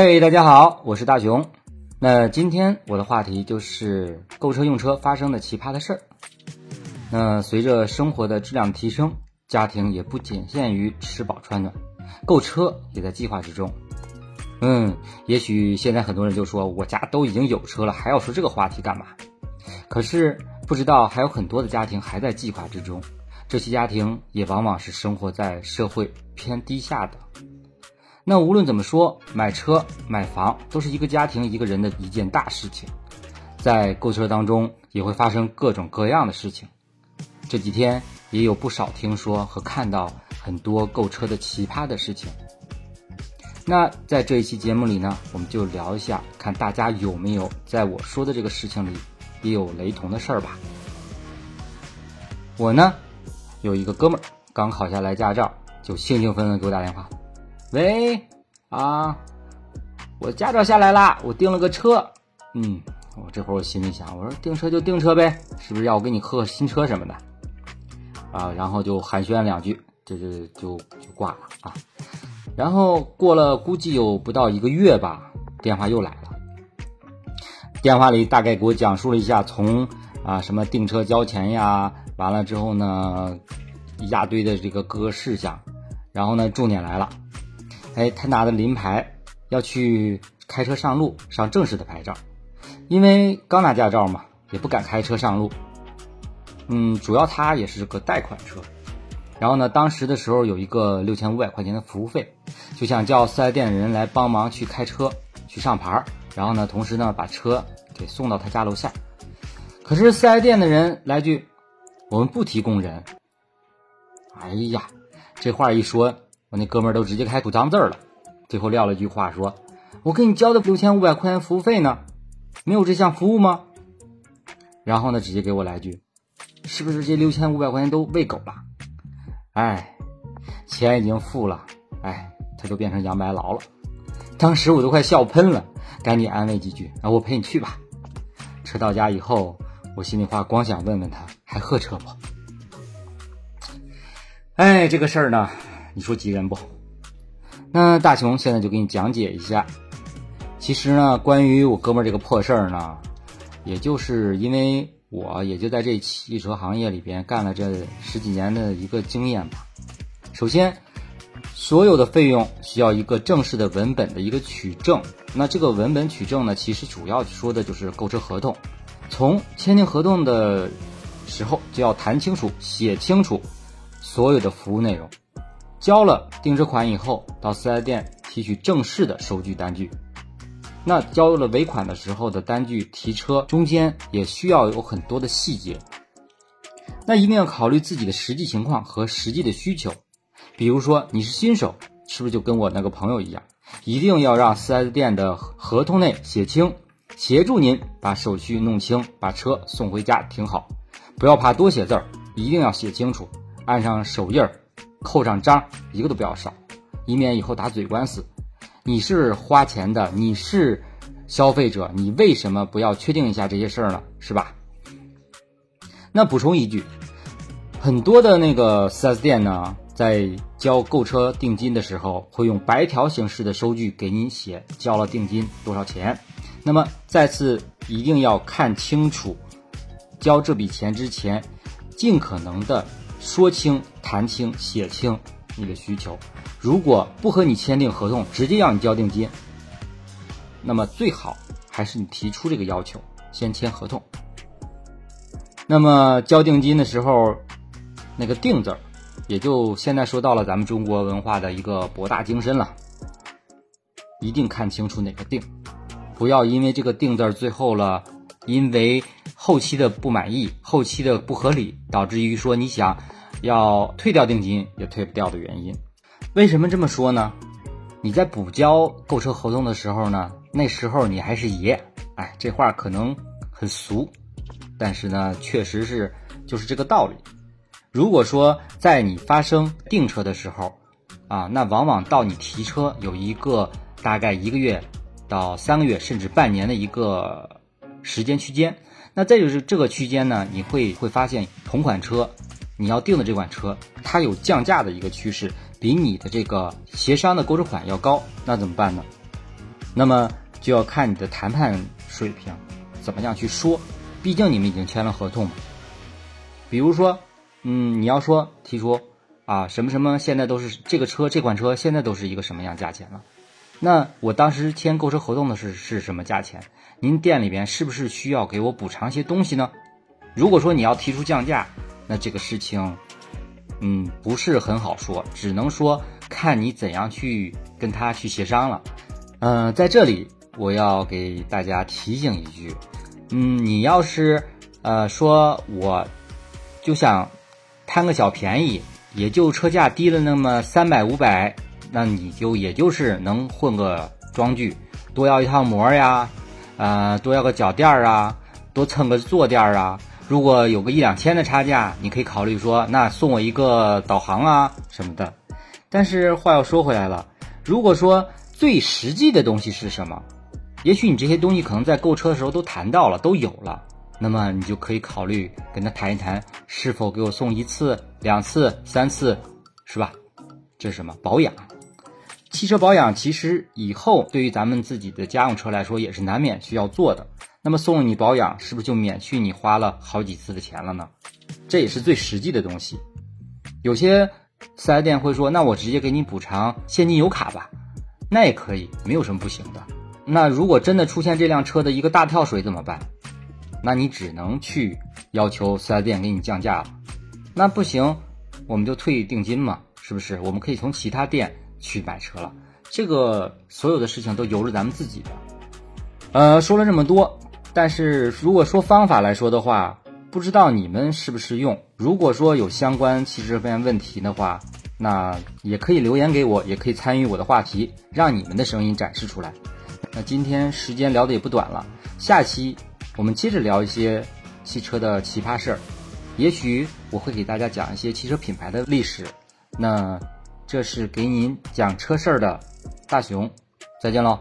嘿，大家好，我是大熊。那今天我的话题就是购车用车发生的奇葩的事儿。那随着生活的质量提升，家庭也不仅限于吃饱穿暖，购车也在计划之中。嗯，也许现在很多人就说，我家都已经有车了，还要说这个话题干嘛？可是不知道还有很多的家庭还在计划之中，这些家庭也往往是生活在社会偏低下的。那无论怎么说，买车买房都是一个家庭一个人的一件大事情，在购车当中也会发生各种各样的事情。这几天也有不少听说和看到很多购车的奇葩的事情。那在这一期节目里呢，我们就聊一下，看大家有没有在我说的这个事情里也有雷同的事儿吧。我呢有一个哥们儿刚考下来驾照，就兴兴奋奋给我打电话。喂，啊，我驾照下来啦，我订了个车。嗯，我这会儿我心里想，我说订车就订车呗，是不是要我给你贺新车什么的？啊，然后就寒暄两句，这就就就挂了啊。然后过了估计有不到一个月吧，电话又来了。电话里大概给我讲述了一下从啊什么订车交钱呀，完了之后呢，一大堆的这个各个事项，然后呢，重点来了。哎，他拿的临牌要去开车上路，上正式的牌照，因为刚拿驾照嘛，也不敢开车上路。嗯，主要他也是个贷款车，然后呢，当时的时候有一个六千五百块钱的服务费，就想叫四 S 店的人来帮忙去开车去上牌，然后呢，同时呢把车给送到他家楼下。可是四 S 店的人来句：“我们不提供人。”哎呀，这话一说。我那哥们儿都直接开口脏字儿了，最后撂了一句话说：“我给你交的六千五百块钱服务费呢，没有这项服务吗？”然后呢，直接给我来句：“是不是这六千五百块钱都喂狗了？”哎，钱已经付了，哎，他就变成杨白劳了。当时我都快笑喷了，赶紧安慰几句：“啊，我陪你去吧。”车到家以后，我心里话光想问问他还喝车不？哎，这个事儿呢。你说急人不？那大熊现在就给你讲解一下。其实呢，关于我哥们儿这个破事儿呢，也就是因为我也就在这汽车行业里边干了这十几年的一个经验吧。首先，所有的费用需要一个正式的文本的一个取证。那这个文本取证呢，其实主要说的就是购车合同。从签订合同的时候就要谈清楚、写清楚所有的服务内容。交了定车款以后，到四 S 店提取正式的收据单据。那交了尾款的时候的单据提车中间也需要有很多的细节。那一定要考虑自己的实际情况和实际的需求。比如说你是新手，是不是就跟我那个朋友一样，一定要让四 S 店的合同内写清，协助您把手续弄清，把车送回家停好。不要怕多写字儿，一定要写清楚，按上手印儿。扣上章，一个都不要少，以免以后打嘴官司。你是花钱的，你是消费者，你为什么不要确定一下这些事儿呢？是吧？那补充一句，很多的那个 4S 店呢，在交购车定金的时候，会用白条形式的收据给您写交了定金多少钱。那么再次一定要看清楚，交这笔钱之前，尽可能的。说清、谈清、写清你的需求。如果不和你签订合同，直接要你交定金，那么最好还是你提出这个要求，先签合同。那么交定金的时候，那个“定”字儿，也就现在说到了咱们中国文化的一个博大精深了。一定看清楚哪个“定”，不要因为这个“定”字儿最后了，因为。后期的不满意，后期的不合理，导致于说你想要退掉定金也退不掉的原因。为什么这么说呢？你在补交购车合同的时候呢，那时候你还是爷。哎，这话可能很俗，但是呢，确实是就是这个道理。如果说在你发生订车的时候，啊，那往往到你提车有一个大概一个月到三个月，甚至半年的一个时间区间。那再就是这个区间呢，你会会发现同款车，你要定的这款车，它有降价的一个趋势，比你的这个协商的购置款要高，那怎么办呢？那么就要看你的谈判水平怎么样去说，毕竟你们已经签了合同。比如说，嗯，你要说提出啊什么什么，现在都是这个车这款车现在都是一个什么样价钱了？那我当时签购车合同的是是什么价钱？您店里边是不是需要给我补偿一些东西呢？如果说你要提出降价，那这个事情，嗯，不是很好说，只能说看你怎样去跟他去协商了。嗯，在这里我要给大家提醒一句，嗯，你要是呃说我就想贪个小便宜，也就车价低了那么三百五百。那你就也就是能混个装具，多要一套膜呀，呃，多要个脚垫儿啊，多蹭个坐垫儿啊。如果有个一两千的差价，你可以考虑说，那送我一个导航啊什么的。但是话又说回来了，如果说最实际的东西是什么，也许你这些东西可能在购车的时候都谈到了，都有了，那么你就可以考虑跟他谈一谈，是否给我送一次、两次、三次，是吧？这是什么保养？汽车保养其实以后对于咱们自己的家用车来说也是难免需要做的。那么送你保养是不是就免去你花了好几次的钱了呢？这也是最实际的东西。有些四 S 店会说：“那我直接给你补偿现金油卡吧。”那也可以，没有什么不行的。那如果真的出现这辆车的一个大跳水怎么办？那你只能去要求四 S 店给你降价了。那不行，我们就退定金嘛，是不是？我们可以从其他店。去买车了，这个所有的事情都由着咱们自己的。呃，说了这么多，但是如果说方法来说的话，不知道你们适不适用。如果说有相关汽车方面问题的话，那也可以留言给我，也可以参与我的话题，让你们的声音展示出来。那今天时间聊的也不短了，下期我们接着聊一些汽车的奇葩事儿，也许我会给大家讲一些汽车品牌的历史。那。这是给您讲车事儿的大熊，再见喽。